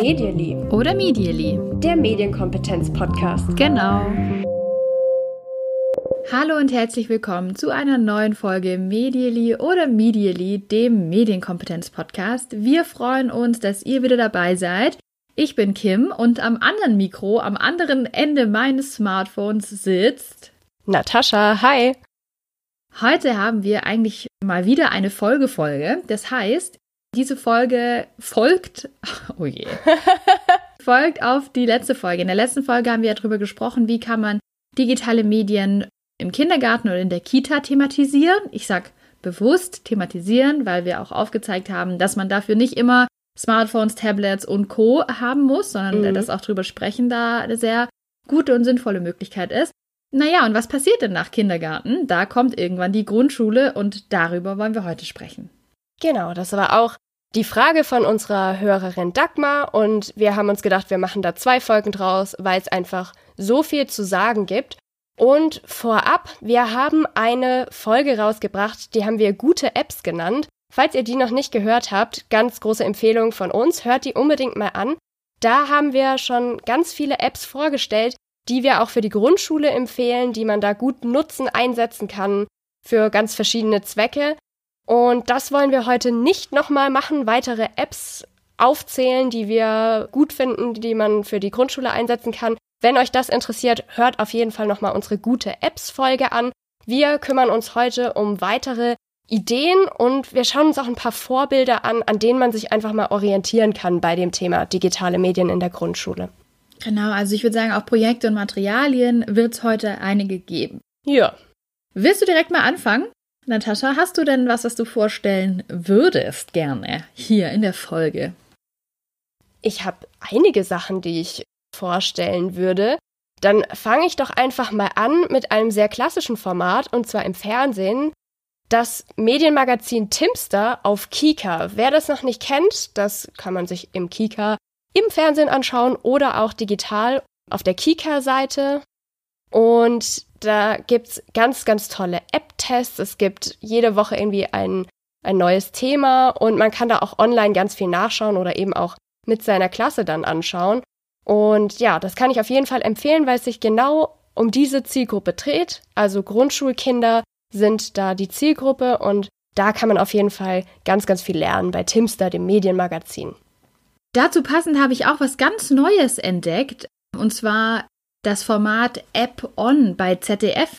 Medially. Oder Medially. Der Medienkompetenz-Podcast. Genau. Hallo und herzlich willkommen zu einer neuen Folge Medially oder Medially, dem Medienkompetenz-Podcast. Wir freuen uns, dass ihr wieder dabei seid. Ich bin Kim und am anderen Mikro, am anderen Ende meines Smartphones sitzt Natascha. Hi. Heute haben wir eigentlich mal wieder eine Folgefolge. Das heißt, diese Folge folgt, oh je, folgt auf die letzte Folge. In der letzten Folge haben wir ja darüber gesprochen, wie kann man digitale Medien im Kindergarten oder in der Kita thematisieren. Ich sag bewusst thematisieren, weil wir auch aufgezeigt haben, dass man dafür nicht immer Smartphones, Tablets und Co. haben muss, sondern mhm. dass auch drüber sprechen da eine sehr gute und sinnvolle Möglichkeit ist. Naja, und was passiert denn nach Kindergarten? Da kommt irgendwann die Grundschule und darüber wollen wir heute sprechen. Genau, das war auch die Frage von unserer Hörerin Dagmar und wir haben uns gedacht, wir machen da zwei Folgen draus, weil es einfach so viel zu sagen gibt. Und vorab, wir haben eine Folge rausgebracht, die haben wir gute Apps genannt. Falls ihr die noch nicht gehört habt, ganz große Empfehlung von uns, hört die unbedingt mal an. Da haben wir schon ganz viele Apps vorgestellt, die wir auch für die Grundschule empfehlen, die man da gut nutzen, einsetzen kann für ganz verschiedene Zwecke. Und das wollen wir heute nicht nochmal machen, weitere Apps aufzählen, die wir gut finden, die man für die Grundschule einsetzen kann. Wenn euch das interessiert, hört auf jeden Fall nochmal unsere gute Apps-Folge an. Wir kümmern uns heute um weitere Ideen und wir schauen uns auch ein paar Vorbilder an, an denen man sich einfach mal orientieren kann bei dem Thema digitale Medien in der Grundschule. Genau, also ich würde sagen, auch Projekte und Materialien wird es heute einige geben. Ja. Willst du direkt mal anfangen? Natascha, hast du denn was, was du vorstellen würdest gerne hier in der Folge? Ich habe einige Sachen, die ich vorstellen würde. Dann fange ich doch einfach mal an mit einem sehr klassischen Format, und zwar im Fernsehen. Das Medienmagazin Timster auf Kika. Wer das noch nicht kennt, das kann man sich im Kika im Fernsehen anschauen oder auch digital auf der Kika-Seite. Und da gibt's ganz, ganz tolle App-Tests. Es gibt jede Woche irgendwie ein, ein neues Thema und man kann da auch online ganz viel nachschauen oder eben auch mit seiner Klasse dann anschauen. Und ja, das kann ich auf jeden Fall empfehlen, weil es sich genau um diese Zielgruppe dreht. Also Grundschulkinder sind da die Zielgruppe und da kann man auf jeden Fall ganz, ganz viel lernen bei Timster, dem Medienmagazin. Dazu passend habe ich auch was ganz Neues entdeckt, und zwar das Format App On bei ZDF.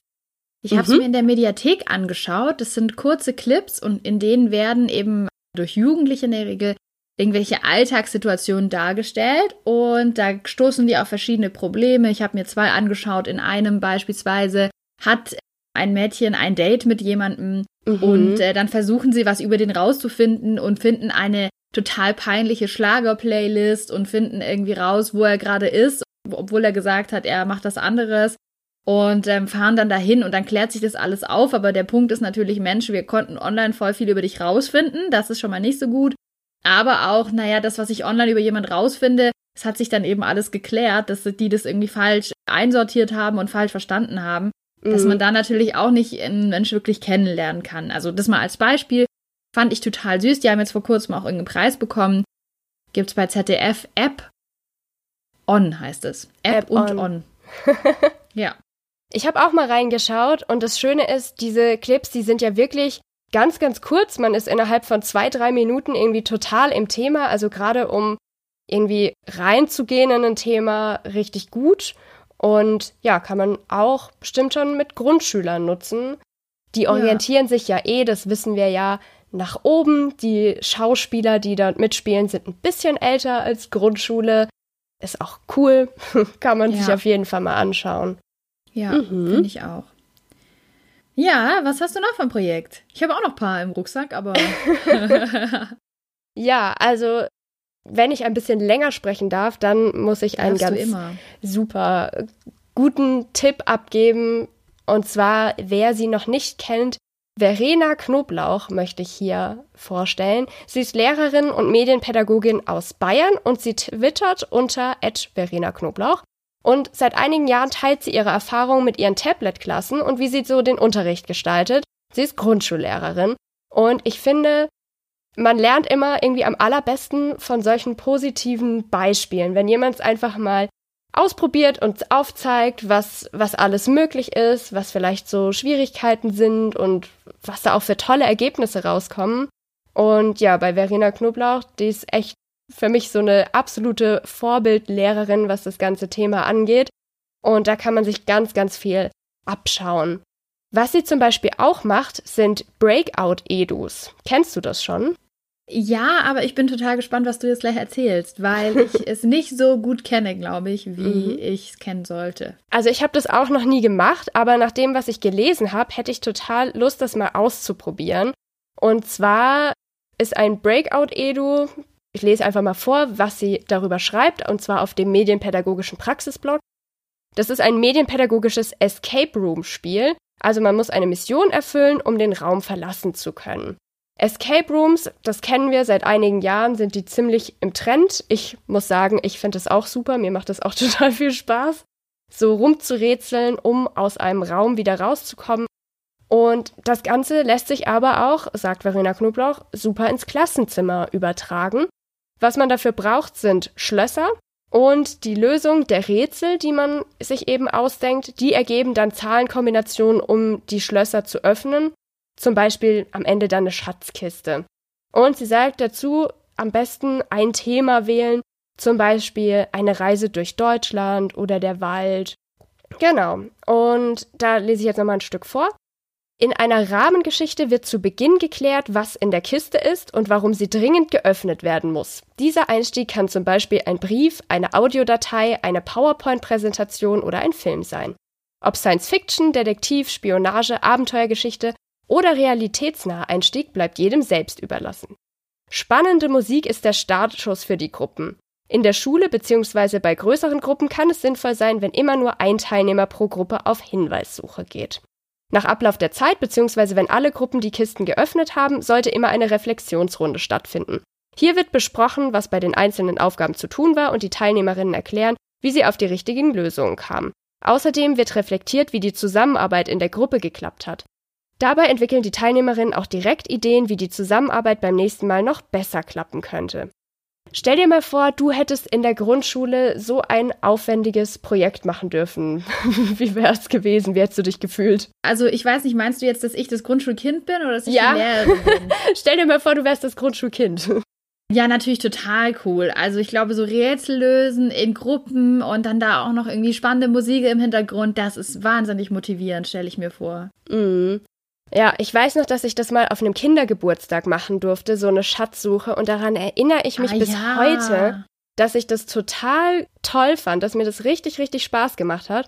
Ich habe es mhm. mir in der Mediathek angeschaut. Das sind kurze Clips und in denen werden eben durch Jugendliche in der Regel irgendwelche Alltagssituationen dargestellt und da stoßen die auf verschiedene Probleme. Ich habe mir zwei angeschaut. In einem beispielsweise hat ein Mädchen ein Date mit jemandem mhm. und äh, dann versuchen sie was über den rauszufinden und finden eine total peinliche Schlager-Playlist und finden irgendwie raus, wo er gerade ist, obwohl er gesagt hat, er macht das anderes und ähm, fahren dann dahin und dann klärt sich das alles auf. Aber der Punkt ist natürlich, Mensch, wir konnten online voll viel über dich rausfinden. Das ist schon mal nicht so gut. Aber auch, naja, das, was ich online über jemand rausfinde, es hat sich dann eben alles geklärt, dass die das irgendwie falsch einsortiert haben und falsch verstanden haben. Mhm. Dass man da natürlich auch nicht einen Mensch wirklich kennenlernen kann. Also das mal als Beispiel. Fand ich total süß. Die haben jetzt vor kurzem auch irgendeinen Preis bekommen. Gibt's bei ZDF App On heißt es. App, App und On. on. ja. Ich habe auch mal reingeschaut und das Schöne ist, diese Clips, die sind ja wirklich ganz, ganz kurz. Man ist innerhalb von zwei, drei Minuten irgendwie total im Thema. Also gerade um irgendwie reinzugehen in ein Thema richtig gut. Und ja, kann man auch bestimmt schon mit Grundschülern nutzen. Die orientieren ja. sich ja eh, das wissen wir ja, nach oben. Die Schauspieler, die dort mitspielen, sind ein bisschen älter als Grundschule. Ist auch cool. Kann man ja. sich auf jeden Fall mal anschauen. Ja, mhm. finde ich auch. Ja, was hast du noch für ein Projekt? Ich habe auch noch ein paar im Rucksack, aber. ja, also wenn ich ein bisschen länger sprechen darf, dann muss ich einen ganz super guten Tipp abgeben. Und zwar, wer sie noch nicht kennt, Verena Knoblauch möchte ich hier vorstellen. Sie ist Lehrerin und Medienpädagogin aus Bayern und sie twittert unter Verena Knoblauch. Und seit einigen Jahren teilt sie ihre Erfahrungen mit ihren Tablet-Klassen und wie sie so den Unterricht gestaltet. Sie ist Grundschullehrerin und ich finde, man lernt immer irgendwie am allerbesten von solchen positiven Beispielen. Wenn jemand es einfach mal ausprobiert und aufzeigt, was, was alles möglich ist, was vielleicht so Schwierigkeiten sind und was da auch für tolle Ergebnisse rauskommen. Und ja, bei Verena Knoblauch, die ist echt für mich so eine absolute Vorbildlehrerin, was das ganze Thema angeht. Und da kann man sich ganz, ganz viel abschauen. Was sie zum Beispiel auch macht, sind Breakout-Edus. Kennst du das schon? Ja, aber ich bin total gespannt, was du jetzt gleich erzählst, weil ich es nicht so gut kenne, glaube ich, wie mhm. ich es kennen sollte. Also ich habe das auch noch nie gemacht, aber nach dem, was ich gelesen habe, hätte ich total Lust, das mal auszuprobieren. Und zwar ist ein Breakout-Edu, ich lese einfach mal vor, was sie darüber schreibt, und zwar auf dem medienpädagogischen Praxisblog. Das ist ein medienpädagogisches Escape Room-Spiel, also man muss eine Mission erfüllen, um den Raum verlassen zu können. Escape Rooms, das kennen wir seit einigen Jahren, sind die ziemlich im Trend. Ich muss sagen, ich finde das auch super, mir macht das auch total viel Spaß, so rumzurätseln, um aus einem Raum wieder rauszukommen. Und das Ganze lässt sich aber auch, sagt Verena Knoblauch, super ins Klassenzimmer übertragen. Was man dafür braucht, sind Schlösser und die Lösung der Rätsel, die man sich eben ausdenkt, die ergeben dann Zahlenkombinationen, um die Schlösser zu öffnen zum Beispiel am Ende dann eine Schatzkiste. Und sie sagt dazu, am besten ein Thema wählen, zum Beispiel eine Reise durch Deutschland oder der Wald. Genau. Und da lese ich jetzt nochmal ein Stück vor. In einer Rahmengeschichte wird zu Beginn geklärt, was in der Kiste ist und warum sie dringend geöffnet werden muss. Dieser Einstieg kann zum Beispiel ein Brief, eine Audiodatei, eine PowerPoint-Präsentation oder ein Film sein. Ob Science Fiction, Detektiv, Spionage, Abenteuergeschichte oder realitätsnaher Einstieg bleibt jedem selbst überlassen. Spannende Musik ist der Startschuss für die Gruppen. In der Schule bzw. bei größeren Gruppen kann es sinnvoll sein, wenn immer nur ein Teilnehmer pro Gruppe auf Hinweissuche geht. Nach Ablauf der Zeit bzw. wenn alle Gruppen die Kisten geöffnet haben, sollte immer eine Reflexionsrunde stattfinden. Hier wird besprochen, was bei den einzelnen Aufgaben zu tun war und die Teilnehmerinnen erklären, wie sie auf die richtigen Lösungen kamen. Außerdem wird reflektiert, wie die Zusammenarbeit in der Gruppe geklappt hat. Dabei entwickeln die Teilnehmerinnen auch direkt Ideen, wie die Zusammenarbeit beim nächsten Mal noch besser klappen könnte. Stell dir mal vor, du hättest in der Grundschule so ein aufwendiges Projekt machen dürfen. Wie wäre es gewesen? Wie hättest du dich gefühlt? Also ich weiß nicht, meinst du jetzt, dass ich das Grundschulkind bin oder dass ich ja. die Lehrerin bin? Stell dir mal vor, du wärst das Grundschulkind. Ja, natürlich total cool. Also ich glaube, so Rätsel lösen in Gruppen und dann da auch noch irgendwie spannende Musik im Hintergrund, das ist wahnsinnig motivierend, stelle ich mir vor. Mhm. Ja, ich weiß noch, dass ich das mal auf einem Kindergeburtstag machen durfte, so eine Schatzsuche. Und daran erinnere ich mich ah, bis ja. heute, dass ich das total toll fand, dass mir das richtig, richtig Spaß gemacht hat.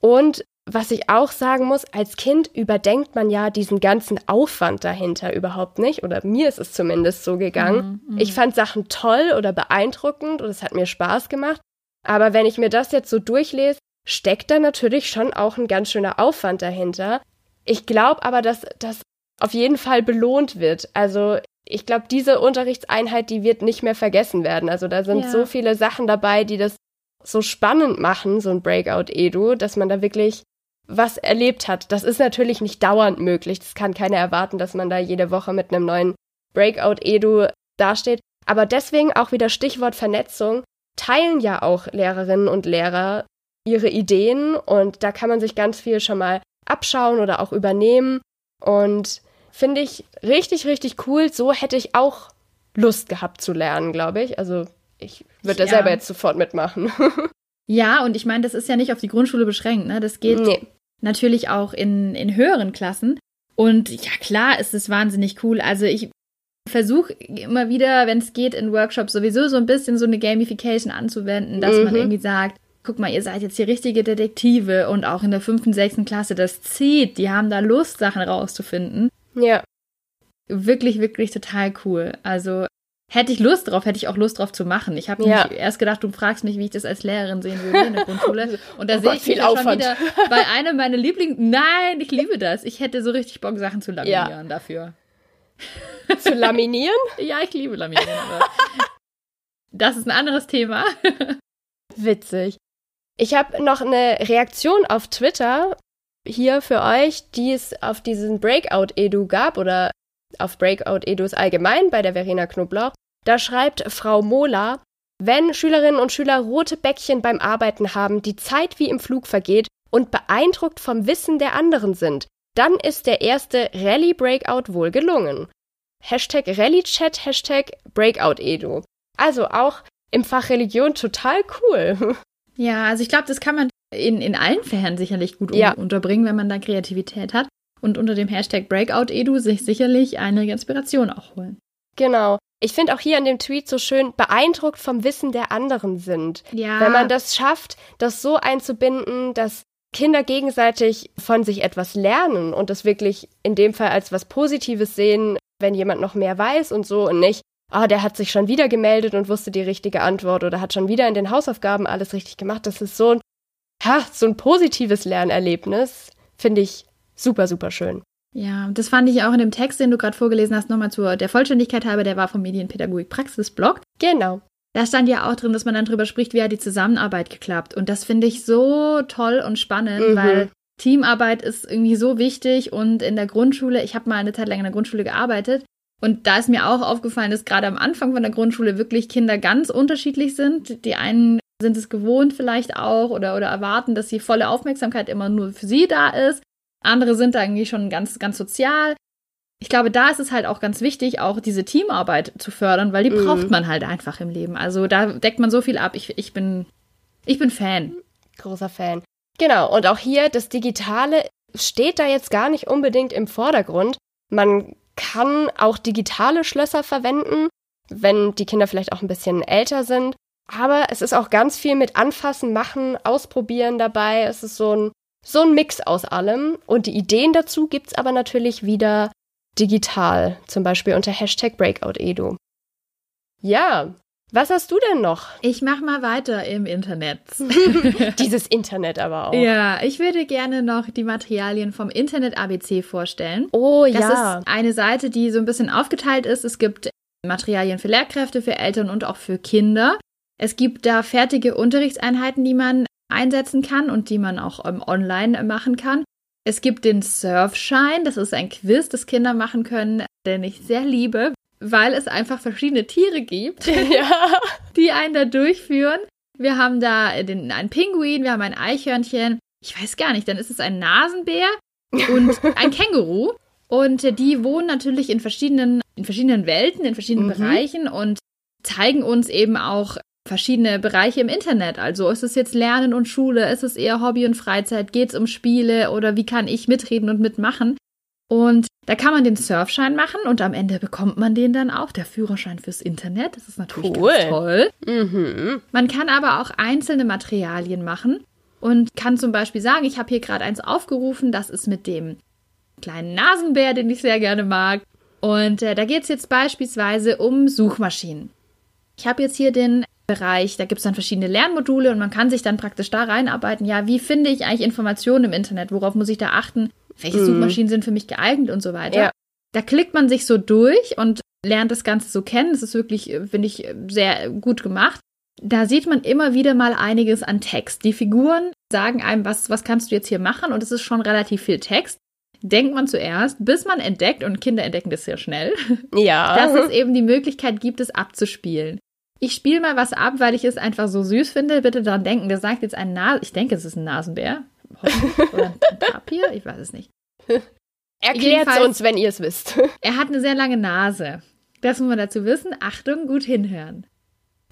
Und was ich auch sagen muss, als Kind überdenkt man ja diesen ganzen Aufwand dahinter überhaupt nicht. Oder mir ist es zumindest so gegangen. Mhm, mhm. ich fand Sachen toll oder beeindruckend und es hat mir Spaß gemacht. Aber wenn ich mir das jetzt so durchlese, steckt da natürlich schon auch ein ganz schöner Aufwand dahinter. Ich glaube aber, dass das auf jeden Fall belohnt wird. Also ich glaube, diese Unterrichtseinheit, die wird nicht mehr vergessen werden. Also da sind ja. so viele Sachen dabei, die das so spannend machen, so ein Breakout-Edu, dass man da wirklich was erlebt hat. Das ist natürlich nicht dauernd möglich. Das kann keiner erwarten, dass man da jede Woche mit einem neuen Breakout-Edu dasteht. Aber deswegen auch wieder Stichwort Vernetzung. Teilen ja auch Lehrerinnen und Lehrer ihre Ideen und da kann man sich ganz viel schon mal abschauen oder auch übernehmen. Und finde ich richtig, richtig cool. So hätte ich auch Lust gehabt zu lernen, glaube ich. Also ich würde ja. da selber jetzt sofort mitmachen. ja, und ich meine, das ist ja nicht auf die Grundschule beschränkt. Ne? Das geht nee. natürlich auch in, in höheren Klassen. Und ja, klar ist es wahnsinnig cool. Also ich versuche immer wieder, wenn es geht, in Workshops sowieso so ein bisschen so eine Gamification anzuwenden, dass mhm. man irgendwie sagt, guck mal, ihr seid jetzt die richtige Detektive und auch in der fünften, sechsten Klasse, das zieht, die haben da Lust, Sachen rauszufinden. Ja. Wirklich, wirklich total cool. Also hätte ich Lust drauf, hätte ich auch Lust drauf zu machen. Ich habe ja. erst gedacht, du fragst mich, wie ich das als Lehrerin sehen würde in der Grundschule. Und da oh sehe ich viel schon wieder bei einem meiner Lieblings. Nein, ich liebe das. Ich hätte so richtig Bock, Sachen zu laminieren ja. dafür. Zu laminieren? ja, ich liebe laminieren. Das ist ein anderes Thema. Witzig. Ich habe noch eine Reaktion auf Twitter hier für euch, die es auf diesen Breakout-Edu gab oder auf Breakout Edus allgemein bei der Verena Knoblauch. Da schreibt Frau Mola, wenn Schülerinnen und Schüler rote Bäckchen beim Arbeiten haben, die Zeit wie im Flug vergeht und beeindruckt vom Wissen der anderen sind, dann ist der erste Rally Breakout wohl gelungen. Hashtag Rally-Chat, Hashtag Breakout-Edu. Also auch im Fach Religion total cool. Ja, also ich glaube, das kann man in, in allen Fächern sicherlich gut ja. unterbringen, wenn man da Kreativität hat. Und unter dem Hashtag Breakout-Edu sich sicherlich eine Inspiration auch holen. Genau. Ich finde auch hier in dem Tweet so schön beeindruckt vom Wissen der anderen sind. Ja. Wenn man das schafft, das so einzubinden, dass Kinder gegenseitig von sich etwas lernen und das wirklich in dem Fall als was Positives sehen, wenn jemand noch mehr weiß und so und nicht, ah, der hat sich schon wieder gemeldet und wusste die richtige Antwort oder hat schon wieder in den Hausaufgaben alles richtig gemacht. Das ist so ein, ha, so ein positives Lernerlebnis, finde ich super, super schön. Ja, das fand ich auch in dem Text, den du gerade vorgelesen hast, nochmal zur der Vollständigkeit halber, der war vom Medienpädagogik Praxisblog. Genau. Da stand ja auch drin, dass man dann drüber spricht, wie hat die Zusammenarbeit geklappt. Und das finde ich so toll und spannend, mhm. weil Teamarbeit ist irgendwie so wichtig und in der Grundschule, ich habe mal eine Zeit lang in der Grundschule gearbeitet und da ist mir auch aufgefallen, dass gerade am Anfang von der Grundschule wirklich Kinder ganz unterschiedlich sind. Die einen sind es gewohnt vielleicht auch oder, oder erwarten, dass die volle Aufmerksamkeit immer nur für sie da ist. Andere sind da irgendwie schon ganz, ganz sozial. Ich glaube, da ist es halt auch ganz wichtig, auch diese Teamarbeit zu fördern, weil die mhm. braucht man halt einfach im Leben. Also da deckt man so viel ab. Ich, ich bin, ich bin Fan. Großer Fan. Genau. Und auch hier, das Digitale steht da jetzt gar nicht unbedingt im Vordergrund. Man kann auch digitale Schlösser verwenden, wenn die Kinder vielleicht auch ein bisschen älter sind. Aber es ist auch ganz viel mit Anfassen, Machen, Ausprobieren dabei. Es ist so ein, so ein Mix aus allem. Und die Ideen dazu gibt es aber natürlich wieder digital, zum Beispiel unter Hashtag BreakoutEdu. Ja, was hast du denn noch? Ich mach mal weiter im Internet. Dieses Internet aber auch. Ja, ich würde gerne noch die Materialien vom Internet ABC vorstellen. Oh das ja. Das ist eine Seite, die so ein bisschen aufgeteilt ist. Es gibt Materialien für Lehrkräfte, für Eltern und auch für Kinder. Es gibt da fertige Unterrichtseinheiten, die man einsetzen kann und die man auch ähm, online machen kann. Es gibt den Surfschein, das ist ein Quiz, das Kinder machen können, den ich sehr liebe, weil es einfach verschiedene Tiere gibt, ja. die einen da durchführen. Wir haben da den, einen Pinguin, wir haben ein Eichhörnchen, ich weiß gar nicht, dann ist es ein Nasenbär und ein Känguru. Und die wohnen natürlich in verschiedenen, in verschiedenen Welten, in verschiedenen mhm. Bereichen und zeigen uns eben auch verschiedene Bereiche im Internet. Also ist es jetzt Lernen und Schule, ist es eher Hobby und Freizeit, geht es um Spiele oder wie kann ich mitreden und mitmachen? Und da kann man den Surfschein machen und am Ende bekommt man den dann auch, der Führerschein fürs Internet. Das ist natürlich cool. ganz toll. Mhm. Man kann aber auch einzelne Materialien machen und kann zum Beispiel sagen, ich habe hier gerade eins aufgerufen, das ist mit dem kleinen Nasenbär, den ich sehr gerne mag. Und äh, da geht es jetzt beispielsweise um Suchmaschinen. Ich habe jetzt hier den Bereich, da gibt es dann verschiedene Lernmodule und man kann sich dann praktisch da reinarbeiten, ja, wie finde ich eigentlich Informationen im Internet, worauf muss ich da achten, welche mhm. Suchmaschinen sind für mich geeignet und so weiter. Ja. Da klickt man sich so durch und lernt das Ganze so kennen. Das ist wirklich, finde ich, sehr gut gemacht. Da sieht man immer wieder mal einiges an Text. Die Figuren sagen einem, was, was kannst du jetzt hier machen? Und es ist schon relativ viel Text. Denkt man zuerst, bis man entdeckt, und Kinder entdecken das sehr schnell, ja. dass es eben die Möglichkeit gibt, es abzuspielen. Ich spiele mal was ab, weil ich es einfach so süß finde. Bitte daran denken, der sagt jetzt ein Nas, ich denke, es ist ein Nasenbär. Oder ein Papier? Ich weiß es nicht. Erklärt es uns, wenn ihr es wisst. er hat eine sehr lange Nase. Das muss man dazu wissen. Achtung, gut hinhören.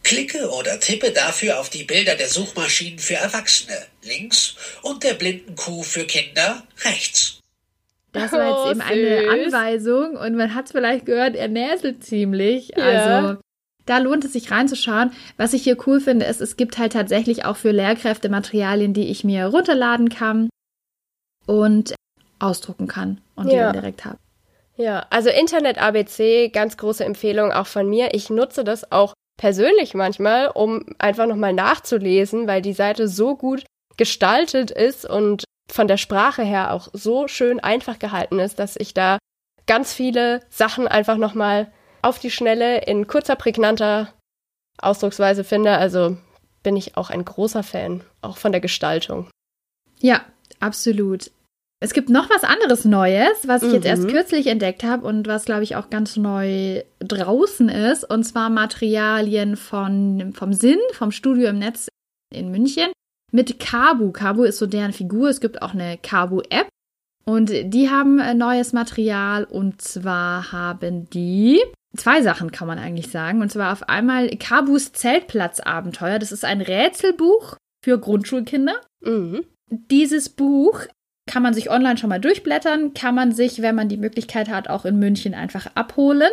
Klicke oder tippe dafür auf die Bilder der Suchmaschinen für Erwachsene links und der blinden Kuh für Kinder rechts. Das war jetzt oh, eben eine Anweisung und man hat es vielleicht gehört, er näselt ziemlich. Ja. Also da lohnt es sich reinzuschauen. Was ich hier cool finde, ist, es gibt halt tatsächlich auch für Lehrkräfte Materialien, die ich mir runterladen kann und ausdrucken kann und ja. die dann direkt habe. Ja, also Internet ABC, ganz große Empfehlung auch von mir. Ich nutze das auch persönlich manchmal, um einfach nochmal nachzulesen, weil die Seite so gut gestaltet ist und von der Sprache her auch so schön einfach gehalten ist, dass ich da ganz viele Sachen einfach nochmal auf die Schnelle in kurzer, prägnanter Ausdrucksweise finde. Also bin ich auch ein großer Fan, auch von der Gestaltung. Ja, absolut. Es gibt noch was anderes Neues, was ich jetzt erst Mhm. kürzlich entdeckt habe und was, glaube ich, auch ganz neu draußen ist. Und zwar Materialien von, vom Sinn, vom Studio im Netz in München mit Kabu. Kabu ist so deren Figur. Es gibt auch eine Kabu-App. Und die haben äh, neues Material. Und zwar haben die zwei Sachen, kann man eigentlich sagen. Und zwar auf einmal Kabus Zeltplatzabenteuer. Das ist ein Rätselbuch für Grundschulkinder. Mhm. Dieses Buch kann man sich online schon mal durchblättern, kann man sich, wenn man die Möglichkeit hat, auch in München einfach abholen.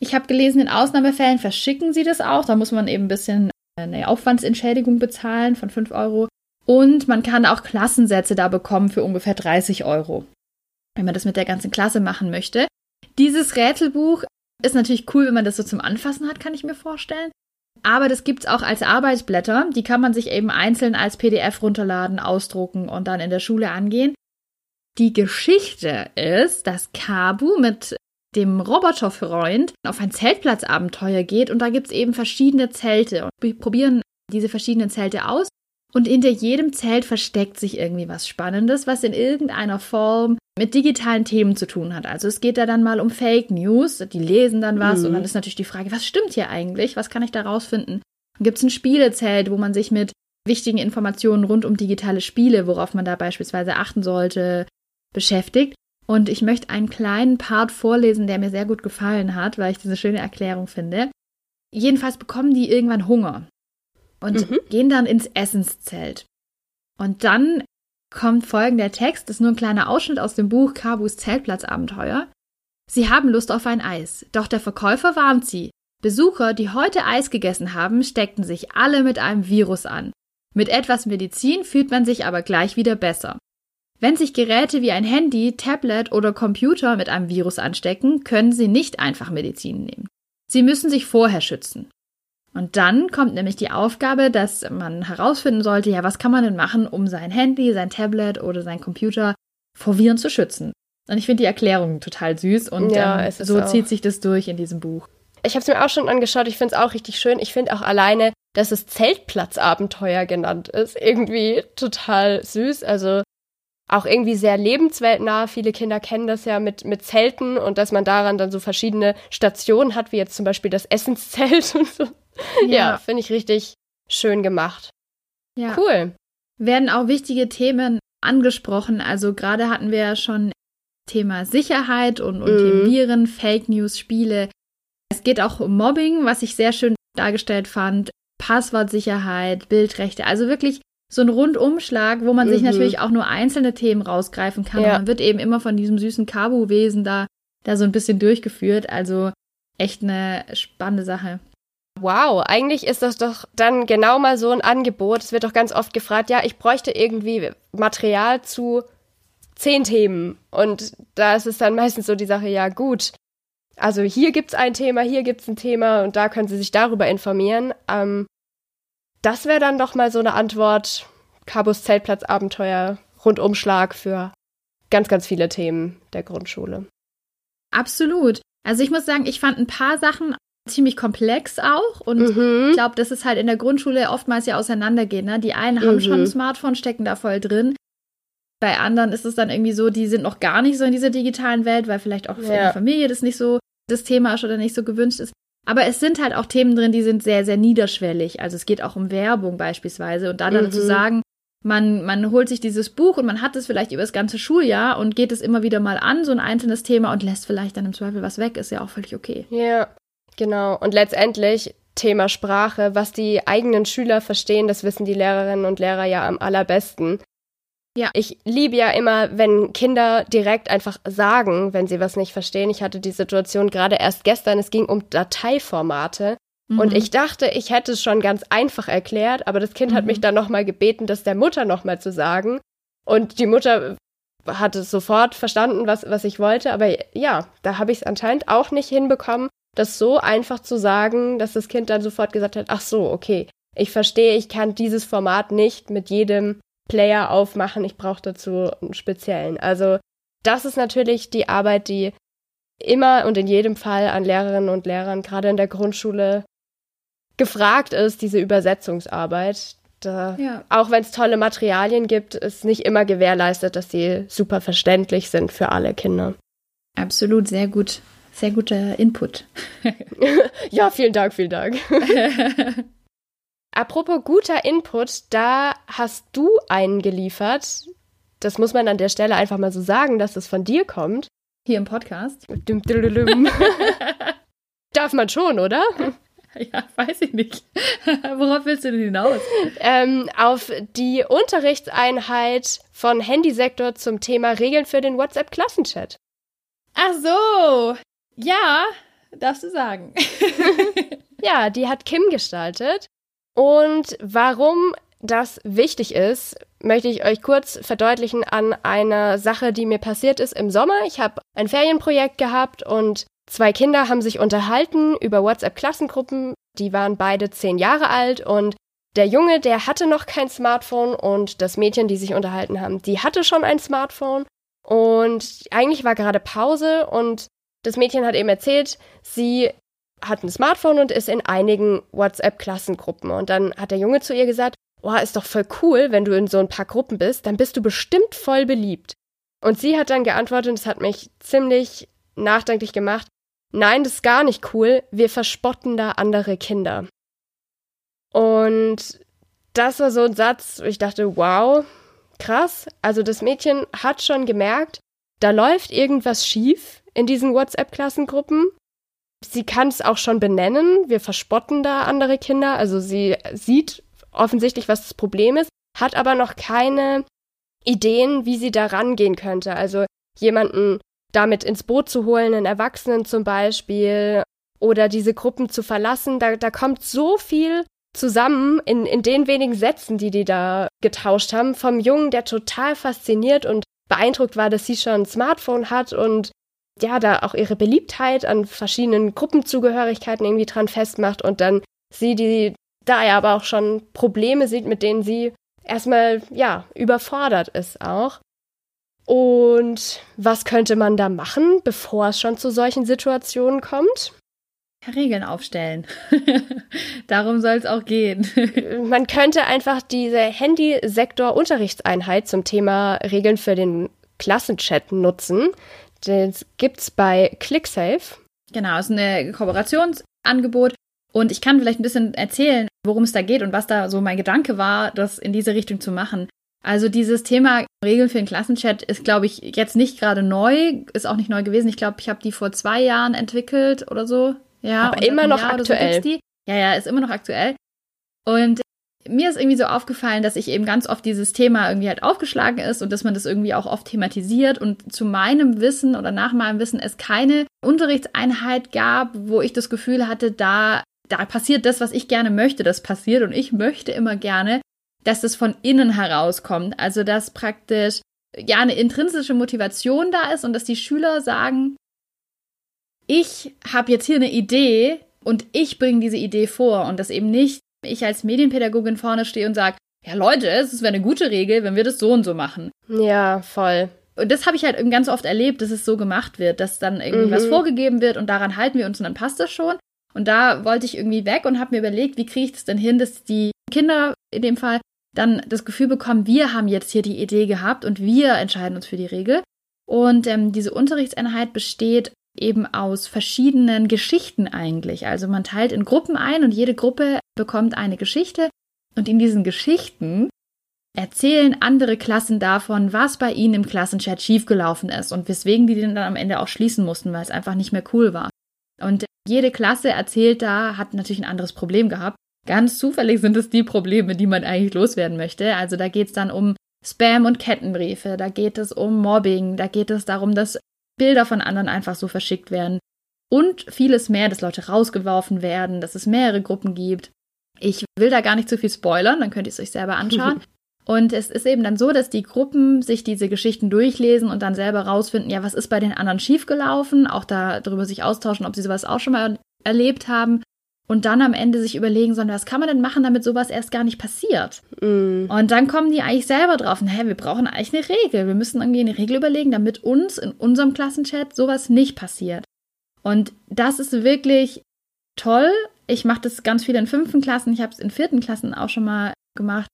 Ich habe gelesen, in Ausnahmefällen verschicken sie das auch. Da muss man eben ein bisschen eine Aufwandsentschädigung bezahlen von 5 Euro. Und man kann auch Klassensätze da bekommen für ungefähr 30 Euro, wenn man das mit der ganzen Klasse machen möchte. Dieses Rätselbuch ist natürlich cool, wenn man das so zum Anfassen hat, kann ich mir vorstellen. Aber das gibt's auch als Arbeitsblätter. Die kann man sich eben einzeln als PDF runterladen, ausdrucken und dann in der Schule angehen. Die Geschichte ist, dass Kabu mit dem Roboterfreund auf ein Zeltplatzabenteuer geht und da gibt's eben verschiedene Zelte und wir probieren diese verschiedenen Zelte aus und hinter jedem Zelt versteckt sich irgendwie was Spannendes, was in irgendeiner Form mit digitalen Themen zu tun hat. Also es geht da dann mal um Fake News, die lesen dann was Mhm. und dann ist natürlich die Frage, was stimmt hier eigentlich? Was kann ich da rausfinden? Dann gibt's ein Spielezelt, wo man sich mit wichtigen Informationen rund um digitale Spiele, worauf man da beispielsweise achten sollte, beschäftigt. Und ich möchte einen kleinen Part vorlesen, der mir sehr gut gefallen hat, weil ich diese schöne Erklärung finde. Jedenfalls bekommen die irgendwann Hunger und Mhm. gehen dann ins Essenszelt. Und dann kommt folgender Text, das ist nur ein kleiner Ausschnitt aus dem Buch Kabus Zeltplatzabenteuer. Sie haben Lust auf ein Eis, doch der Verkäufer warnt sie. Besucher, die heute Eis gegessen haben, steckten sich alle mit einem Virus an. Mit etwas Medizin fühlt man sich aber gleich wieder besser. Wenn sich Geräte wie ein Handy, Tablet oder Computer mit einem Virus anstecken, können sie nicht einfach Medizin nehmen. Sie müssen sich vorher schützen. Und dann kommt nämlich die Aufgabe, dass man herausfinden sollte, ja, was kann man denn machen, um sein Handy, sein Tablet oder sein Computer vor Viren zu schützen. Und ich finde die Erklärung total süß und Ja, ähm, so auch. zieht sich das durch in diesem Buch. Ich habe es mir auch schon angeschaut. Ich finde es auch richtig schön. Ich finde auch alleine, dass es Zeltplatzabenteuer genannt ist, irgendwie total süß. Also auch irgendwie sehr lebensweltnah. Viele Kinder kennen das ja mit, mit Zelten und dass man daran dann so verschiedene Stationen hat, wie jetzt zum Beispiel das Essenszelt und so. Ja, finde ich richtig schön gemacht. ja. Cool. werden auch wichtige Themen angesprochen. Also gerade hatten wir ja schon Thema Sicherheit und, und Mhm. Viren, Fake News, Spiele. Es geht auch um Mobbing, was ich sehr schön dargestellt fand. Passwortsicherheit, Bildrechte. Also wirklich so ein Rundumschlag, wo man sich Mhm. natürlich auch nur einzelne Themen rausgreifen kann. Ja. Und man wird eben immer von diesem süßen Kabu-Wesen da, da so ein bisschen durchgeführt. Also echt eine spannende Sache. Wow, eigentlich ist das doch dann genau mal so ein Angebot. Es wird doch ganz oft gefragt, ja, ich bräuchte irgendwie Material zu zehn Themen. Und da ist es dann meistens so die Sache, ja gut. Also hier gibt's ein Thema, hier gibt's ein Thema und da können Sie sich darüber informieren. Ähm, das wäre dann doch mal so eine Antwort. Cabos Zeltplatzabenteuer, Rundumschlag für ganz, ganz viele Themen der Grundschule. Absolut. Also ich muss sagen, ich fand ein paar Sachen ziemlich komplex auch und Mhm. Ich glaube, dass es halt in der Grundschule oftmals ja auseinandergeht. Ne? Die einen haben Mhm. schon ein Smartphone, stecken da voll drin. Bei anderen ist es dann irgendwie so, die sind noch gar nicht so in dieser digitalen Welt, weil vielleicht auch für Ja. die Familie das nicht so das Thema ist oder nicht so gewünscht ist. Aber es sind halt auch Themen drin, die sind sehr, sehr niederschwellig. Also es geht auch um Werbung beispielsweise. Und da dann Mhm. zu sagen, man, man holt sich dieses Buch und man hat es vielleicht über das ganze Schuljahr und geht es immer wieder mal an, so ein einzelnes Thema und lässt vielleicht dann im Zweifel was weg, ist ja auch völlig okay. Ja, genau. Und letztendlich Thema Sprache, was die eigenen Schüler verstehen, das wissen die Lehrerinnen und Lehrer ja am allerbesten. Ja. Ich liebe ja immer, wenn Kinder direkt einfach sagen, wenn sie was nicht verstehen. Ich hatte die Situation gerade erst gestern, es ging um Dateiformate. Und Mhm. ich dachte, ich hätte es schon ganz einfach erklärt, aber das Kind hat Mhm. mich dann nochmal gebeten, das der Mutter nochmal zu sagen. Und die Mutter hatte sofort verstanden, was, was ich wollte. Aber ja, da habe ich es anscheinend auch nicht hinbekommen, das so einfach zu sagen, dass das Kind dann sofort gesagt hat, ach so, okay, ich verstehe, ich kann dieses Format nicht mit jedem Player aufmachen, ich brauche dazu einen speziellen. Also das ist natürlich die Arbeit, die immer und in jedem Fall an Lehrerinnen und Lehrern, gerade in der Grundschule, gefragt ist, diese Übersetzungsarbeit. Da, ja. Auch wenn es tolle Materialien gibt, ist nicht immer gewährleistet, dass sie super verständlich sind für alle Kinder. Absolut, sehr gut. Sehr guter Input. ja, vielen Dank, vielen Dank. Apropos guter Input, da hast du einen geliefert. Das muss man an der Stelle einfach mal so sagen, dass es von dir kommt. Hier im Podcast. Darf man schon, oder? Ja, weiß ich nicht. Worauf willst du denn hinaus? Ähm, auf die Unterrichtseinheit von Handysektor zum Thema Regeln für den WhatsApp-Klassenchat. Ach so. Ja, darfst du sagen. ja, die hat Kim gestaltet. Und warum das wichtig ist, möchte ich euch kurz verdeutlichen an einer Sache, die mir passiert ist im Sommer. Ich habe ein Ferienprojekt gehabt und zwei Kinder haben sich unterhalten über WhatsApp-Klassengruppen. Die waren beide zehn Jahre alt und der Junge, der hatte noch kein Smartphone und das Mädchen, die sich unterhalten haben, die hatte schon ein Smartphone. Und eigentlich war gerade Pause und das Mädchen hat eben erzählt, sie hat ein Smartphone und ist in einigen WhatsApp-Klassengruppen. Und dann hat der Junge zu ihr gesagt, oh, ist doch voll cool, wenn du in so ein paar Gruppen bist, dann bist du bestimmt voll beliebt. Und sie hat dann geantwortet, und das hat mich ziemlich nachdenklich gemacht, nein, das ist gar nicht cool, wir verspotten da andere Kinder. Und das war so ein Satz, wo ich dachte, wow, krass. Also das Mädchen hat schon gemerkt, da läuft irgendwas schief in diesen WhatsApp-Klassengruppen sie kann es auch schon benennen. Wir verspotten da andere Kinder. Also sie sieht offensichtlich, was das Problem ist, hat aber noch keine Ideen, wie sie da rangehen könnte. Also jemanden damit ins Boot zu holen, einen Erwachsenen zum Beispiel, oder diese Gruppen zu verlassen. Da, da kommt so viel zusammen in, in den wenigen Sätzen, die die da getauscht haben. Vom Jungen, der total fasziniert und beeindruckt war, dass sie schon ein Smartphone hat und ja, da auch ihre Beliebtheit an verschiedenen Gruppenzugehörigkeiten irgendwie dran festmacht und dann sie, die da ja aber auch schon Probleme sieht, mit denen sie erstmal, ja, überfordert ist auch. Und was könnte man da machen, bevor es schon zu solchen Situationen kommt? Regeln aufstellen. Darum soll es auch gehen. man könnte einfach diese Handysektor-Unterrichtseinheit zum Thema Regeln für den Klassenchat nutzen. Das gibt's bei ClickSafe. Genau, es ist ein Kooperationsangebot. Und ich kann vielleicht ein bisschen erzählen, worum es da geht und was da so mein Gedanke war, das in diese Richtung zu machen. Also dieses Thema Regeln für den Klassenchat ist, glaube ich, jetzt nicht gerade neu, ist auch nicht neu gewesen. Ich glaube, ich habe die vor zwei Jahren entwickelt oder so. Ja, aber immer noch aktuell. So ja, ja, ist immer noch aktuell. Und mir ist irgendwie so aufgefallen, dass ich eben ganz oft dieses Thema irgendwie halt aufgeschlagen ist und dass man das irgendwie auch oft thematisiert und zu meinem Wissen oder nach meinem Wissen es keine Unterrichtseinheit gab, wo ich das Gefühl hatte, da, da passiert das, was ich gerne möchte, das passiert und ich möchte immer gerne, dass das von innen herauskommt. Also, dass praktisch ja eine intrinsische Motivation da ist und dass die Schüler sagen, ich habe jetzt hier eine Idee und ich bringe diese Idee vor und das eben nicht ich als Medienpädagogin vorne stehe und sage, ja Leute, es wäre eine gute Regel, wenn wir das so und so machen. Ja, voll. Und das habe ich halt ganz oft erlebt, dass es so gemacht wird, dass dann irgendwie mhm. was vorgegeben wird und daran halten wir uns und dann passt das schon. Und da wollte ich irgendwie weg und habe mir überlegt, wie kriege ich das denn hin, dass die Kinder in dem Fall dann das Gefühl bekommen, wir haben jetzt hier die Idee gehabt und wir entscheiden uns für die Regel. Und ähm, diese Unterrichtseinheit besteht eben aus verschiedenen Geschichten eigentlich. Also man teilt in Gruppen ein und jede Gruppe bekommt eine Geschichte und in diesen Geschichten erzählen andere Klassen davon, was bei ihnen im Klassenchat schiefgelaufen ist und weswegen die den dann am Ende auch schließen mussten, weil es einfach nicht mehr cool war. Und jede Klasse erzählt da, hat natürlich ein anderes Problem gehabt. Ganz zufällig sind es die Probleme, die man eigentlich loswerden möchte. Also da geht es dann um Spam und Kettenbriefe, da geht es um Mobbing, da geht es darum, dass Bilder von anderen einfach so verschickt werden und vieles mehr, dass Leute rausgeworfen werden, dass es mehrere Gruppen gibt. Ich will da gar nicht zu viel spoilern, dann könnt ihr es euch selber anschauen. und es ist eben dann so, dass die Gruppen sich diese Geschichten durchlesen und dann selber rausfinden, ja, was ist bei den anderen schiefgelaufen, auch darüber sich austauschen, ob sie sowas auch schon mal erlebt haben und dann am Ende sich überlegen, sondern was kann man denn machen, damit sowas erst gar nicht passiert? Mm. Und dann kommen die eigentlich selber drauf, hä, wir brauchen eigentlich eine Regel. Wir müssen irgendwie eine Regel überlegen, damit uns in unserem Klassenchat sowas nicht passiert. Und das ist wirklich toll. Ich mache das ganz viel in fünften Klassen. Ich habe es in vierten Klassen auch schon mal gemacht.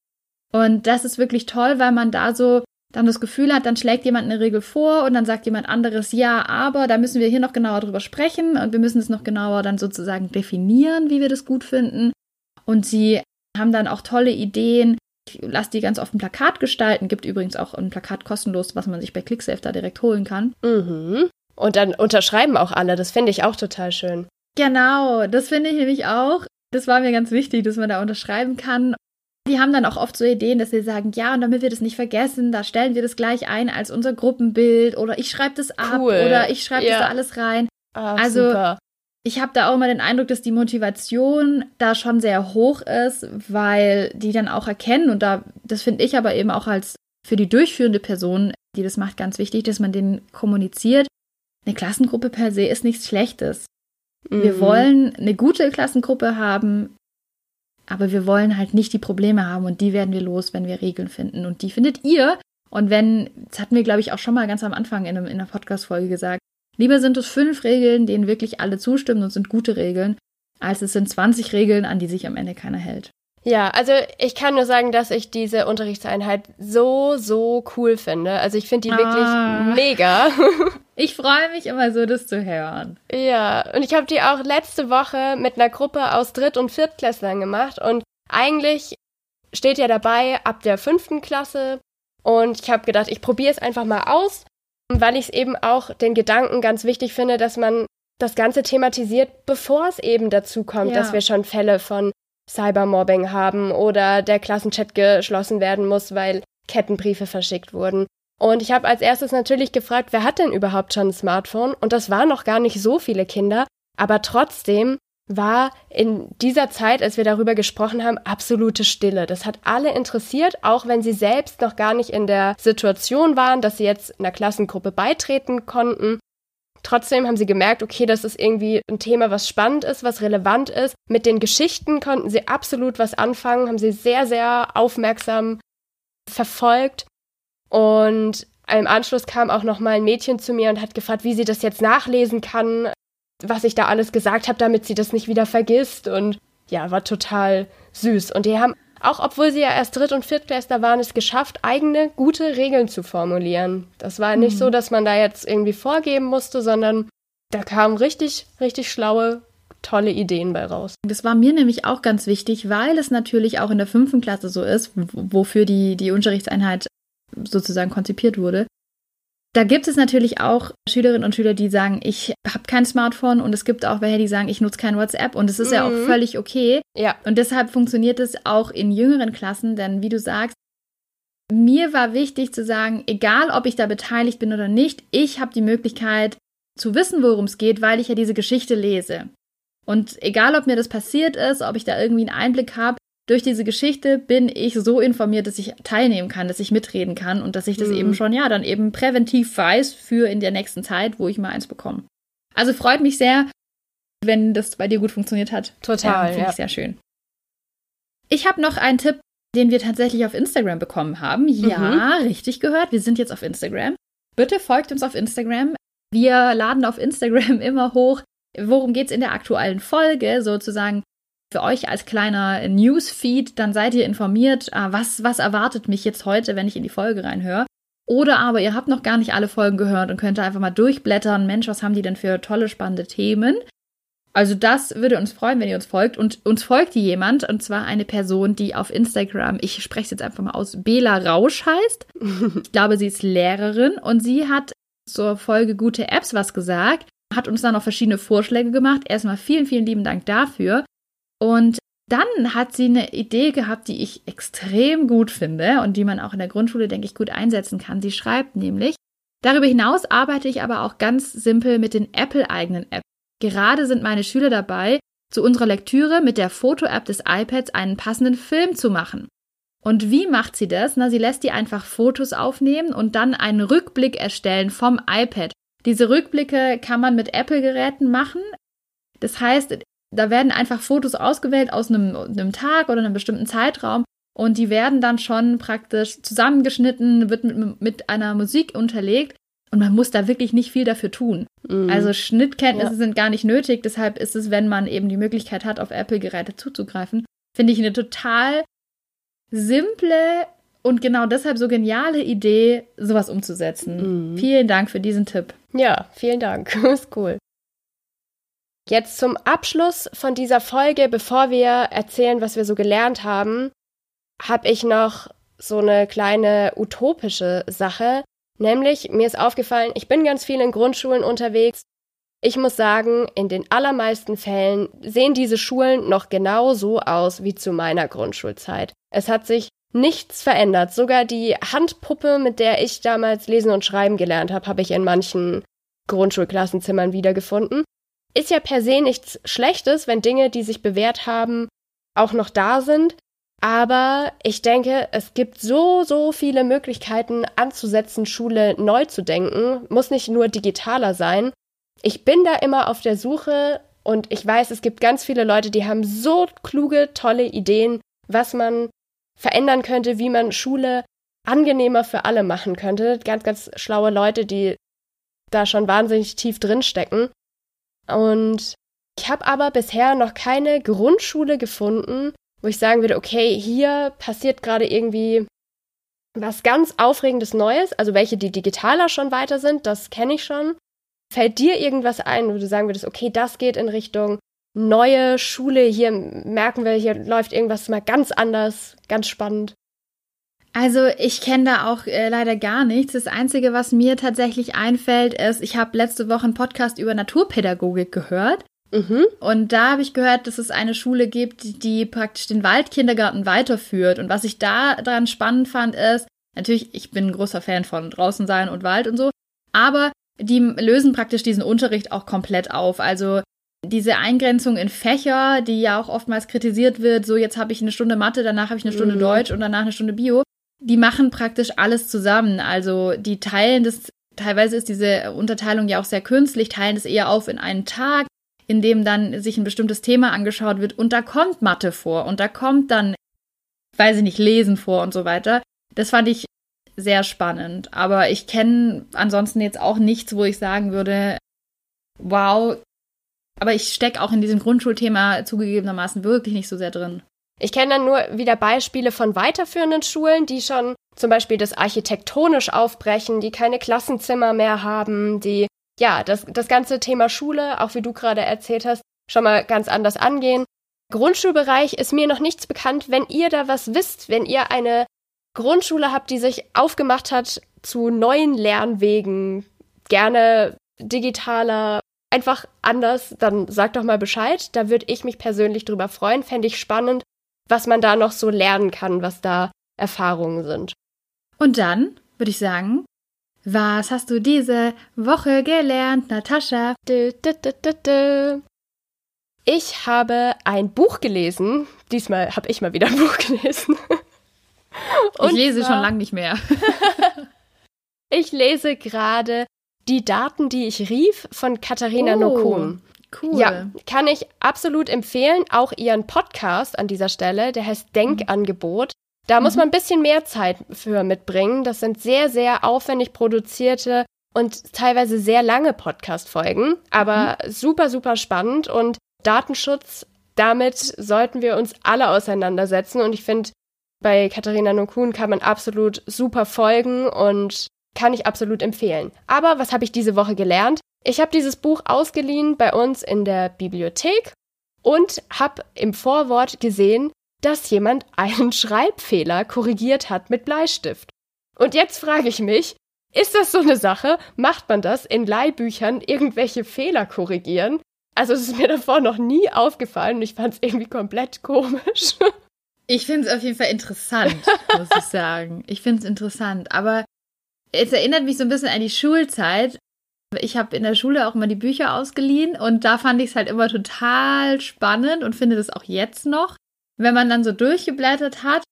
Und das ist wirklich toll, weil man da so dann das Gefühl hat, dann schlägt jemand eine Regel vor und dann sagt jemand anderes, ja, aber da müssen wir hier noch genauer drüber sprechen und wir müssen es noch genauer dann sozusagen definieren, wie wir das gut finden. Und sie haben dann auch tolle Ideen. Ich lasse die ganz oft ein Plakat gestalten. Gibt übrigens auch ein Plakat kostenlos, was man sich bei ClickSafe da direkt holen kann. Mhm. Und dann unterschreiben auch alle. Das finde ich auch total schön. Genau, das finde ich nämlich auch. Das war mir ganz wichtig, dass man da unterschreiben kann. Die haben dann auch oft so Ideen, dass sie sagen, ja, und damit wir das nicht vergessen, da stellen wir das gleich ein als unser Gruppenbild oder ich schreibe das ab Cool. oder ich schreibe Ja. das da alles rein. Ah, Also, super. Ich habe da auch immer den Eindruck, dass die Motivation da schon sehr hoch ist, weil die dann auch erkennen und da, das finde ich aber eben auch als für die durchführende Person, die das macht, ganz wichtig, dass man denen kommuniziert. Eine Klassengruppe per se ist nichts Schlechtes. Wir Mhm. wollen eine gute Klassengruppe haben, aber wir wollen halt nicht die Probleme haben und die werden wir los, wenn wir Regeln finden. Und die findet ihr. Und wenn, das hatten wir, glaube ich, auch schon mal ganz am Anfang in, einem, in einer Podcast-Folge gesagt, lieber sind es fünf Regeln, denen wirklich alle zustimmen und sind gute Regeln, als es sind 20 Regeln, an die sich am Ende keiner hält. Ja, also ich kann nur sagen, dass ich diese Unterrichtseinheit so, so cool finde. Also ich finde die Ah. wirklich mega. Ich freue mich immer so, das zu hören. ja, und ich habe die auch letzte Woche mit einer Gruppe aus Dritt- und Viertklässlern gemacht. Und eigentlich steht ja dabei ab der fünften Klasse. Und ich habe gedacht, ich probiere es einfach mal aus, weil ich es eben auch den Gedanken ganz wichtig finde, dass man das Ganze thematisiert, bevor es eben dazu kommt, Ja. dass wir schon Fälle von Cybermobbing haben oder der Klassenchat geschlossen werden muss, weil Kettenbriefe verschickt wurden. Und ich habe als erstes natürlich gefragt, wer hat denn überhaupt schon ein Smartphone? Und das waren noch gar nicht so viele Kinder, aber trotzdem war in dieser Zeit, als wir darüber gesprochen haben, absolute Stille. Das hat alle interessiert, auch wenn sie selbst noch gar nicht in der Situation waren, dass sie jetzt einer Klassengruppe beitreten konnten. Trotzdem haben sie gemerkt, okay, das ist irgendwie ein Thema, was spannend ist, was relevant ist. Mit den Geschichten konnten sie absolut was anfangen, haben sie sehr, sehr aufmerksam verfolgt. Und im Anschluss kam auch noch mal ein Mädchen zu mir und hat gefragt, wie sie das jetzt nachlesen kann, was ich da alles gesagt habe, damit sie das nicht wieder vergisst. Und ja, war total süß. Und die haben, auch obwohl sie ja erst Dritt- und Viertklässler waren, es geschafft, eigene gute Regeln zu formulieren. Das war nicht so, dass man da jetzt irgendwie vorgeben musste, sondern da kamen richtig, richtig schlaue, tolle Ideen bei raus. Das war mir nämlich auch ganz wichtig, weil es natürlich auch in der fünften Klasse so ist, wofür die, die Unterrichtseinheit sozusagen konzipiert wurde. Da gibt es natürlich auch Schülerinnen und Schüler, die sagen, ich habe kein Smartphone und es gibt auch welche, die sagen, ich nutze kein WhatsApp und es ist ja auch Mhm. völlig okay. Ja, Und deshalb funktioniert es auch in jüngeren Klassen, denn wie du sagst, mir war wichtig zu sagen, egal ob ich da beteiligt bin oder nicht, ich habe die Möglichkeit zu wissen, worum es geht, weil ich ja diese Geschichte lese. Und egal, ob mir das passiert ist, ob ich da irgendwie einen Einblick habe, durch diese Geschichte bin ich so informiert, dass ich teilnehmen kann, dass ich mitreden kann und dass ich das Mhm. eben schon, ja, dann eben präventiv weiß für in der nächsten Zeit, wo ich mal eins bekomme. Also freut mich sehr, wenn das bei dir gut funktioniert hat. Total, Finde ja. ich sehr schön. Ich habe noch einen Tipp, den wir tatsächlich auf Instagram bekommen haben. Ja, richtig gehört. Wir sind jetzt auf Instagram. Bitte folgt uns auf Instagram. Wir laden auf Instagram immer hoch, worum geht's in der aktuellen Folge, sozusagen für euch als kleiner Newsfeed, dann seid ihr informiert, ah, was, was erwartet mich jetzt heute, wenn ich in die Folge reinhöre. Oder aber ihr habt noch gar nicht alle Folgen gehört und könnt da einfach mal durchblättern. Mensch, was haben die denn für tolle, spannende Themen? Also das würde uns freuen, wenn ihr uns folgt. Und uns folgt jemand, und zwar eine Person, die auf Instagram, ich spreche es jetzt einfach mal aus, Bela Rausch heißt. Ich glaube, sie ist Lehrerin und sie hat zur Folge gute Apps was gesagt, hat uns dann noch verschiedene Vorschläge gemacht. Erstmal vielen, vielen lieben Dank dafür. Und dann hat sie eine Idee gehabt, die ich extrem gut finde und die man auch in der Grundschule, denke ich, gut einsetzen kann. Sie schreibt nämlich, darüber hinaus arbeite ich aber auch ganz simpel mit den Apple-eigenen Apps. Gerade sind meine Schüler dabei, zu unserer Lektüre mit der Foto-App des iPads einen passenden Film zu machen. Und wie macht sie das? Na, sie lässt die einfach Fotos aufnehmen und dann einen Rückblick erstellen vom iPad. Diese Rückblicke kann man mit Apple-Geräten machen. Das heißt, da werden einfach Fotos ausgewählt aus einem, einem Tag oder einem bestimmten Zeitraum und die werden dann schon praktisch zusammengeschnitten, wird mit, mit einer Musik unterlegt und man muss da wirklich nicht viel dafür tun. Mhm. Also Schnittkenntnisse Ja. sind gar nicht nötig, deshalb ist es, wenn man eben die Möglichkeit hat, auf Apple-Geräte zuzugreifen, finde ich eine total simple und genau deshalb so geniale Idee, sowas umzusetzen. Mhm. Vielen Dank für diesen Tipp. Ja, vielen Dank. ist cool. Jetzt zum Abschluss von dieser Folge, bevor wir erzählen, was wir so gelernt haben, habe ich noch so eine kleine utopische Sache. Nämlich, mir ist aufgefallen, ich bin ganz viel in Grundschulen unterwegs. Ich muss sagen, in den allermeisten Fällen sehen diese Schulen noch genau so aus wie zu meiner Grundschulzeit. Es hat sich nichts verändert. Sogar die Handpuppe, mit der ich damals lesen und schreiben gelernt habe, habe ich in manchen Grundschulklassenzimmern wiedergefunden. Ist ja per se nichts Schlechtes, wenn Dinge, die sich bewährt haben, auch noch da sind. Aber ich denke, es gibt so, so viele Möglichkeiten anzusetzen, Schule neu zu denken. Muss nicht nur digitaler sein. Ich bin da immer auf der Suche und ich weiß, es gibt ganz viele Leute, die haben so kluge, tolle Ideen, was man verändern könnte, wie man Schule angenehmer für alle machen könnte. Ganz, ganz schlaue Leute, die da schon wahnsinnig tief drin stecken. Und ich habe aber bisher noch keine Grundschule gefunden, wo ich sagen würde, okay, hier passiert gerade irgendwie was ganz Aufregendes Neues. Also welche, die digitaler schon weiter sind, das kenne ich schon. Fällt dir irgendwas ein, wo du sagen würdest, okay, das geht in Richtung neue Schule. Hier merken wir, hier läuft irgendwas mal ganz anders, ganz spannend. Also ich kenne da auch äh, leider gar nichts. Das Einzige, was mir tatsächlich einfällt, ist, ich habe letzte Woche einen Podcast über Naturpädagogik gehört. Mhm. Und da habe ich gehört, dass es eine Schule gibt, die praktisch den Waldkindergarten weiterführt. Und was ich da dran spannend fand, ist, natürlich, ich bin ein großer Fan von draußen sein und Wald und so, aber die lösen praktisch diesen Unterricht auch komplett auf. Also diese Eingrenzung in Fächer, die ja auch oftmals kritisiert wird, so jetzt habe ich eine Stunde Mathe, danach habe ich eine Stunde mhm. Deutsch und danach eine Stunde Bio, die machen praktisch alles zusammen. Also die teilen das, teilweise ist diese Unterteilung ja auch sehr künstlich, teilen das eher auf in einen Tag, in dem dann sich ein bestimmtes Thema angeschaut wird und da kommt Mathe vor und da kommt dann, weiß ich nicht, Lesen vor und so weiter. Das fand ich sehr spannend. Aber ich kenne ansonsten jetzt auch nichts, wo ich sagen würde, wow, aber ich stecke auch in diesem Grundschulthema zugegebenermaßen wirklich nicht so sehr drin. Ich kenne dann nur wieder Beispiele von weiterführenden Schulen, die schon zum Beispiel das architektonisch aufbrechen, die keine Klassenzimmer mehr haben, die ja das, das ganze Thema Schule, auch wie du gerade erzählt hast, schon mal ganz anders angehen. Grundschulbereich ist mir noch nichts bekannt. Wenn ihr da was wisst, wenn ihr eine Grundschule habt, die sich aufgemacht hat zu neuen Lernwegen, gerne digitaler einfach anders, dann sag doch mal Bescheid. Da würde ich mich persönlich drüber freuen. Fände ich spannend, was man da noch so lernen kann, was da Erfahrungen sind. Und dann würde ich sagen, was hast du diese Woche gelernt, Natascha? Ich habe ein Buch gelesen. Diesmal habe ich mal wieder ein Buch gelesen. ich lese schon lange nicht mehr. ich lese gerade die Daten, die ich rief, von Katharina oh, Nokun. Cool. Ja, kann ich absolut empfehlen. Auch ihren Podcast an dieser Stelle, der heißt Denkangebot. Da mhm. muss man ein bisschen mehr Zeit für mitbringen. Das sind sehr, sehr aufwendig produzierte und teilweise sehr lange Podcast-Folgen, aber mhm. super, super spannend und Datenschutz, damit sollten wir uns alle auseinandersetzen und ich finde, bei Katharina Nokun kann man absolut super folgen und kann ich absolut empfehlen. Aber was habe ich diese Woche gelernt? Ich habe dieses Buch ausgeliehen bei uns in der Bibliothek und habe im Vorwort gesehen, dass jemand einen Schreibfehler korrigiert hat mit Bleistift. Und jetzt frage ich mich, ist das so eine Sache? Macht man das in Leihbüchern irgendwelche Fehler korrigieren? Also es ist mir davor noch nie aufgefallen und ich fand es irgendwie komplett komisch. Ich finde es auf jeden Fall interessant, muss ich sagen. Ich finde es interessant. Aber es erinnert mich so ein bisschen an die Schulzeit. Ich habe in der Schule auch immer die Bücher ausgeliehen und da fand ich es halt immer total spannend und finde das auch jetzt noch, wenn man dann so durchgeblättert hat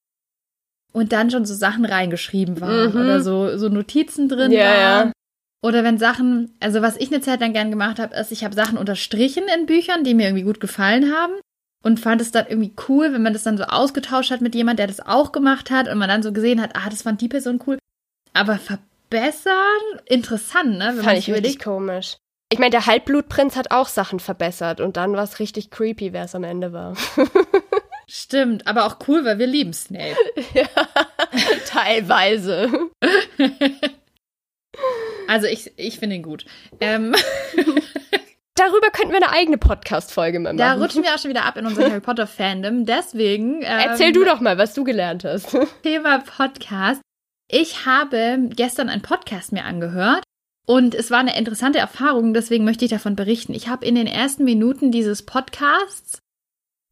und dann schon so Sachen reingeschrieben waren mhm. oder so, so Notizen drin ja, waren. Ja. Oder wenn Sachen, also was ich eine Zeit lang gern gemacht habe, ist, ich habe Sachen unterstrichen in Büchern, die mir irgendwie gut gefallen haben und fand es dann irgendwie cool, wenn man das dann so ausgetauscht hat mit jemand, der das auch gemacht hat und man dann so gesehen hat, ah, das fand die Person cool. Aber verbessern, interessant, ne? Wenn Fand ich richtig komisch. Ich meine, der Halbblutprinz hat auch Sachen verbessert und dann war es richtig creepy, wer es am Ende war. Stimmt, aber auch cool, weil wir lieben Snape. ja, teilweise. Also ich, ich finde ihn gut. Ähm, Darüber könnten wir eine eigene Podcast-Folge machen. da rutschen wir auch schon wieder ab in unser Harry Potter-Fandom. Deswegen. Ähm, Erzähl du doch mal, was du gelernt hast. Thema Podcast. Ich habe gestern einen Podcast mir angehört und es war eine interessante Erfahrung, deswegen möchte ich davon berichten. Ich habe in den ersten Minuten dieses Podcasts,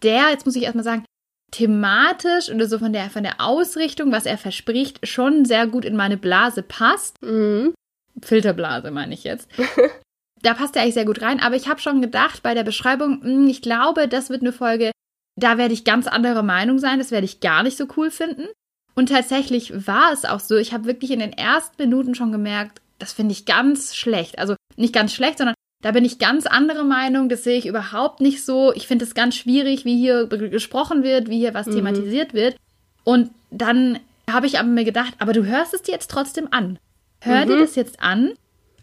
der, jetzt muss ich erstmal sagen, thematisch oder so von der, von der Ausrichtung, was er verspricht, schon sehr gut in meine Blase passt. Mhm. Filterblase meine ich jetzt. da passt er eigentlich sehr gut rein, aber ich habe schon gedacht bei der Beschreibung, mh, ich glaube, das wird eine Folge, da werde ich ganz anderer Meinung sein, das werde ich gar nicht so cool finden. Und tatsächlich war es auch so, ich habe wirklich in den ersten Minuten schon gemerkt, das finde ich ganz schlecht. Also nicht ganz schlecht, sondern da bin ich ganz andere Meinung, das sehe ich überhaupt nicht so. Ich finde es ganz schwierig, wie hier gesprochen wird, wie hier was Mhm. thematisiert wird. Und dann habe ich aber mir gedacht, aber du hörst es dir jetzt trotzdem an. Hör dir das jetzt an.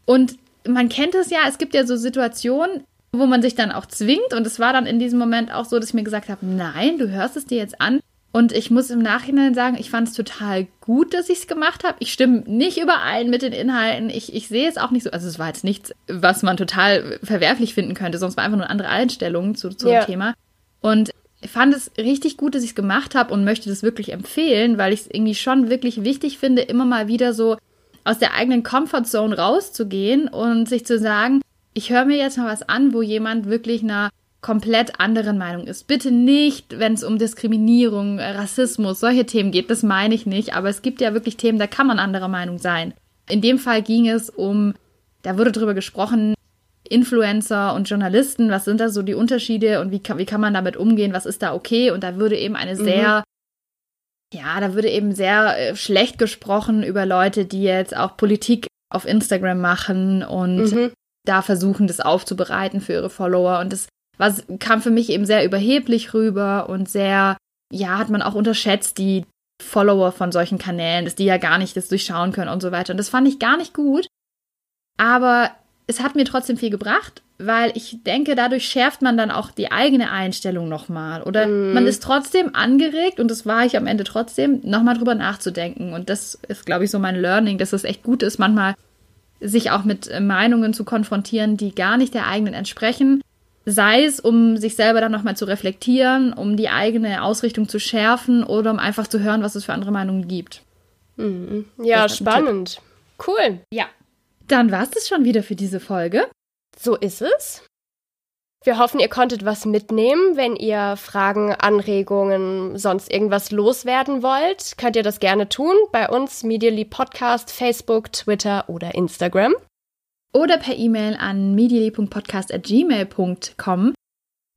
Und man kennt es ja, es gibt ja so Situationen, wo man sich dann auch zwingt. Und es war dann in diesem Moment auch so, dass ich mir gesagt habe, nein, du hörst es dir jetzt an. Und ich muss im Nachhinein sagen, ich fand es total gut, dass ich es gemacht habe. Ich stimme nicht überein mit den Inhalten. Ich, ich sehe es auch nicht so. Also es war jetzt nichts, was man total verwerflich finden könnte, sonst war einfach nur eine andere Einstellung zu, zu Ja. dem Thema. Und ich fand es richtig gut, dass ich es gemacht habe und möchte das wirklich empfehlen, weil ich es irgendwie schon wirklich wichtig finde, immer mal wieder so aus der eigenen Comfortzone rauszugehen und sich zu sagen, ich höre mir jetzt mal was an, wo jemand wirklich einer komplett anderen Meinung ist. Bitte nicht, wenn es um Diskriminierung, äh, Rassismus, solche Themen geht, das meine ich nicht, aber es gibt ja wirklich Themen, da kann man anderer Meinung sein. In dem Fall ging es um, da wurde drüber gesprochen, Influencer und Journalisten, was sind da so die Unterschiede und wie kann, wie kann man damit umgehen, was ist da okay? Und da würde eben eine sehr, ja, da würde eben sehr äh, schlecht gesprochen über Leute, die jetzt auch Politik auf Instagram machen und Mhm. da versuchen, das aufzubereiten für ihre Follower. Und das was, kam für mich eben sehr überheblich rüber und sehr, ja, hat man auch unterschätzt, die Follower von solchen Kanälen, dass die ja gar nicht das durchschauen können und so weiter. Und das fand ich gar nicht gut. Aber es hat mir trotzdem viel gebracht, weil ich denke, dadurch schärft man dann auch die eigene Einstellung nochmal. Oder man ist trotzdem angeregt, und das war ich am Ende trotzdem, nochmal drüber nachzudenken. Und das ist, glaube ich, so mein Learning, dass es echt gut ist, manchmal sich auch mit Meinungen zu konfrontieren, die gar nicht der eigenen entsprechen. Sei es, um sich selber dann nochmal zu reflektieren, um die eigene Ausrichtung zu schärfen oder um einfach zu hören, was es für andere Meinungen gibt. Ja, ist ein spannend. Cool. Ja. Dann war es das schon wieder für diese Folge. So ist es. Wir hoffen, ihr konntet was mitnehmen. Wenn ihr Fragen, Anregungen, sonst irgendwas loswerden wollt, könnt ihr das gerne tun. Bei uns Medially Podcast, Facebook, Twitter oder Instagram. Oder per E-Mail an medially.podcast.gmail.com.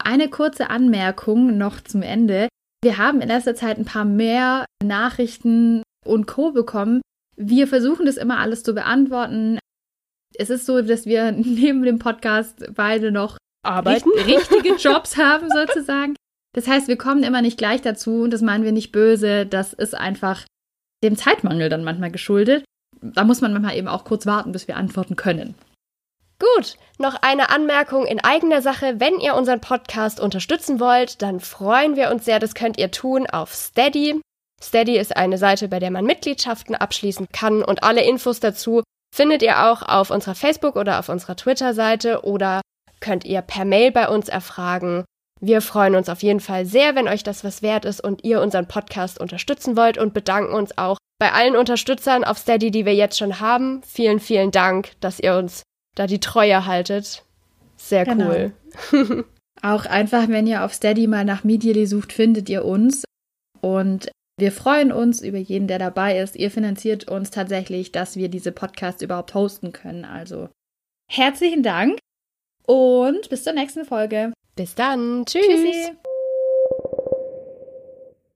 Eine kurze Anmerkung noch zum Ende. Wir haben in letzter Zeit ein paar mehr Nachrichten und Co. bekommen. Wir versuchen das immer alles zu beantworten. Es ist so, dass wir neben dem Podcast beide noch Arbeiten. richt- richtige Jobs haben sozusagen. Das heißt, wir kommen immer nicht gleich dazu und das meinen wir nicht böse. Das ist einfach dem Zeitmangel dann manchmal geschuldet. Da muss man manchmal eben auch kurz warten, bis wir antworten können. Gut, noch eine Anmerkung in eigener Sache. Wenn ihr unseren Podcast unterstützen wollt, dann freuen wir uns sehr. Das könnt ihr tun auf Steady. Steady ist eine Seite, bei der man Mitgliedschaften abschließen kann und alle Infos dazu findet ihr auch auf unserer Facebook- oder auf unserer Twitter-Seite oder könnt ihr per Mail bei uns erfragen. Wir freuen uns auf jeden Fall sehr, wenn euch das was wert ist und ihr unseren Podcast unterstützen wollt und bedanken uns auch bei allen Unterstützern auf Steady, die wir jetzt schon haben. Vielen, vielen Dank, dass ihr uns da die Treue haltet. Sehr Genau. cool. Auch einfach, wenn ihr auf Steady mal nach Medially sucht, findet ihr uns. Und wir freuen uns über jeden, der dabei ist. Ihr finanziert uns tatsächlich, dass wir diese Podcasts überhaupt hosten können. Also herzlichen Dank und bis zur nächsten Folge. Bis dann. Tschüss. Tschüssi.